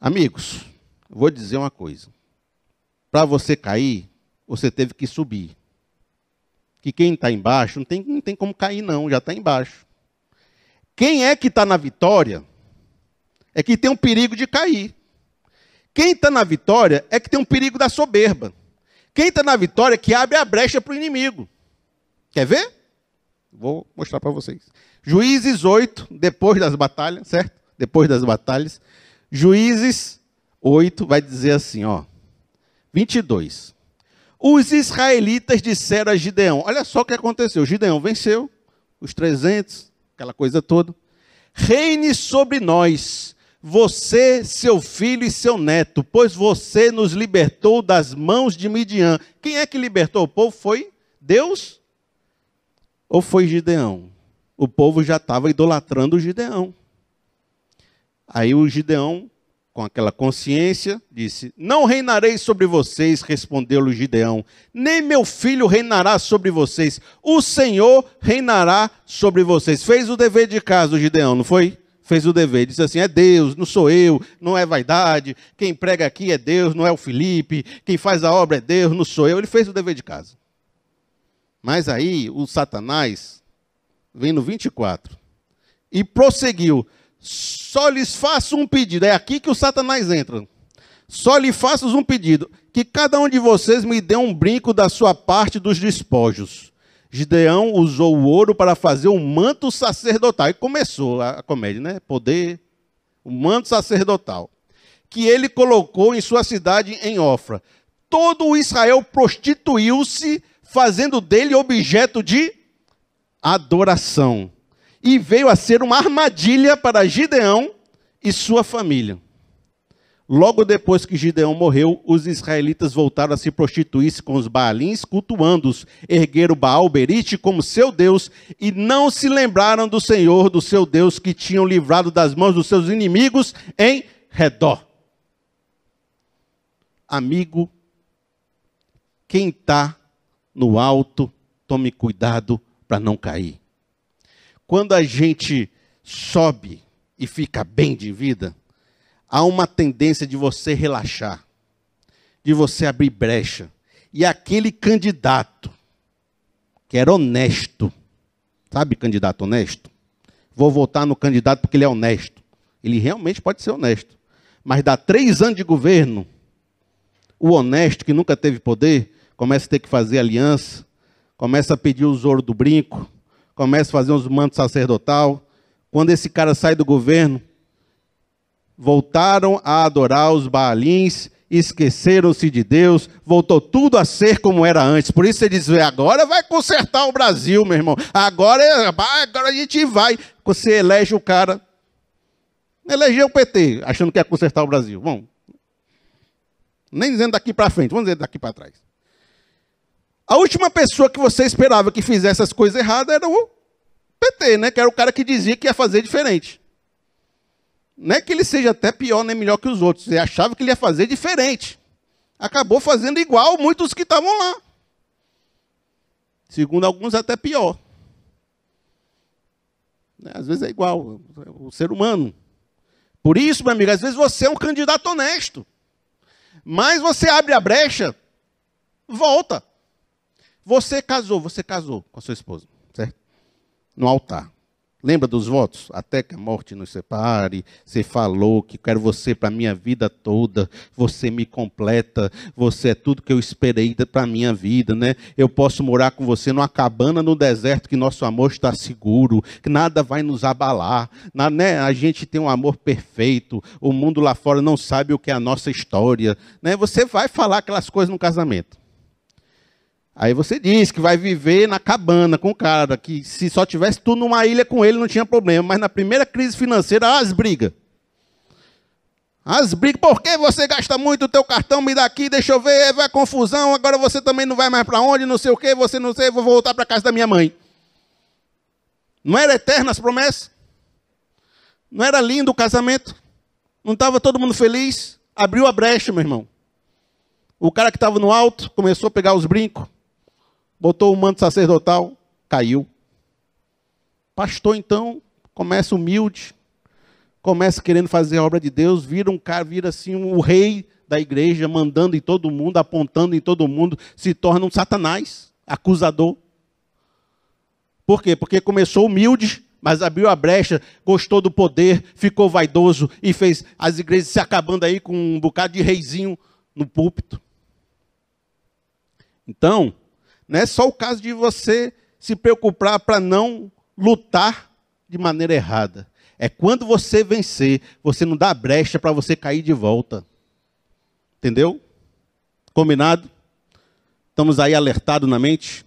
Amigos, vou dizer uma coisa. Para você cair, você teve que subir. Que quem está embaixo não tem, não tem como cair, não, já está embaixo. Quem é que está na vitória é que tem um perigo de cair. Quem está na vitória é que tem um perigo da soberba. Quem está na vitória é que abre a brecha para o inimigo. Quer ver? Vou mostrar para vocês. Juízes 8, depois das batalhas, certo? Depois das batalhas. Juízes 8 vai dizer assim, ó. 22. Os israelitas disseram a Gideão: Olha só o que aconteceu. Gideão venceu os 300, aquela coisa toda. Reine sobre nós, você, seu filho e seu neto, pois você nos libertou das mãos de Midian. Quem é que libertou o povo? Foi Deus ou foi Gideão? O povo já estava idolatrando o Gideão. Aí o Gideão, com aquela consciência, disse: Não reinarei sobre vocês, respondeu-lhe Gideão, nem meu filho reinará sobre vocês, o Senhor reinará sobre vocês. Fez o dever de casa o Gideão, não foi? Fez o dever, disse assim: é Deus, não sou eu, não é vaidade, quem prega aqui é Deus, não é o Felipe, quem faz a obra é Deus, não sou eu. Ele fez o dever de casa. Mas aí o Satanás vem no 24 e prosseguiu: só lhes faço um pedido. É aqui que o Satanás entra. Só lhe faço um pedido: que cada um de vocês me dê um brinco da sua parte dos despojos. Gideão usou o ouro para fazer um manto sacerdotal. E começou a comédia, né? Poder, o manto sacerdotal. Que ele colocou em sua cidade em Ofra. Todo o Israel prostituiu-se, fazendo dele objeto de adoração e veio a ser uma armadilha para Gideão e sua família. Logo depois que Gideão morreu, os israelitas voltaram a se prostituir-se com os Baalins, cultuando-os, ergueram Baal Berite como seu Deus e não se lembraram do Senhor, do seu Deus, que tinham livrado das mãos dos seus inimigos em redor. Amigo, quem está no alto, tome cuidado para não cair. Quando a gente sobe e fica bem de vida, há uma tendência de você relaxar, de você abrir brecha. E aquele candidato que era honesto, sabe candidato honesto? Vou votar no candidato porque ele é honesto. Ele realmente pode ser honesto. Mas dá três anos de governo, o honesto que nunca teve poder, começa a ter que fazer aliança, começa a pedir o ouro do brinco, começa a fazer uns mantos sacerdotal. Quando esse cara sai do governo, voltaram a adorar os Baalins, esqueceram-se de Deus, voltou tudo a ser como era antes. Por isso ele diz: agora vai consertar o Brasil, meu irmão. Agora, é, agora a gente vai. Você elege o cara. Elegeu o PT, achando que ia consertar o Brasil. Bom, nem dizendo daqui para frente, vamos dizer daqui para trás. A última pessoa que você esperava que fizesse as coisas erradas era o PT, né? Que era o cara que dizia que ia fazer diferente. Não é que ele seja até pior nem melhor que os outros. Ele achava que ele ia fazer diferente. Acabou fazendo igual muitos que estavam lá. Segundo alguns, até pior. Né? Às vezes é igual, o ser humano. Por isso, meu amigo, às vezes você é um candidato honesto. Mas você abre a brecha, volta. Você casou, você casou com a sua esposa, certo? No altar. Lembra dos votos? Até que a morte nos separe. Você falou que quero você para a minha vida toda. Você me completa. Você é tudo que eu esperei para a minha vida, né? Eu posso morar com você numa cabana no deserto que nosso amor está seguro, que nada vai nos abalar. Na, né? A gente tem um amor perfeito. O mundo lá fora não sabe o que é a nossa história, né? Você vai falar aquelas coisas no casamento. Aí você diz que vai viver na cabana com o cara, que se só tivesse tudo numa ilha com ele não tinha problema, mas na primeira crise financeira, as brigas. As brigas, por que você gasta muito o teu cartão, me dá aqui, deixa eu ver, vai confusão, agora você também não vai mais para onde, não sei o quê, você não sei, vou voltar para casa da minha mãe. Não era eterna as promessas? Não era lindo o casamento? Não estava todo mundo feliz? Abriu a brecha, meu irmão. O cara que estava no alto começou a pegar os brincos botou o manto sacerdotal, caiu. Pastor, então, começa humilde, começa querendo fazer a obra de Deus, vira um cara, vira assim o rei da igreja, mandando em todo mundo, apontando em todo mundo, se torna um satanás, acusador. Por quê? Porque começou humilde, mas abriu a brecha, gostou do poder, ficou vaidoso e fez as igrejas se acabando aí com um bocado de reizinho no púlpito. Então, não é só o caso de você se preocupar para não lutar de maneira errada. É quando você vencer, você não dá brecha para você cair de volta. Entendeu? Combinado? Estamos aí alertados na mente?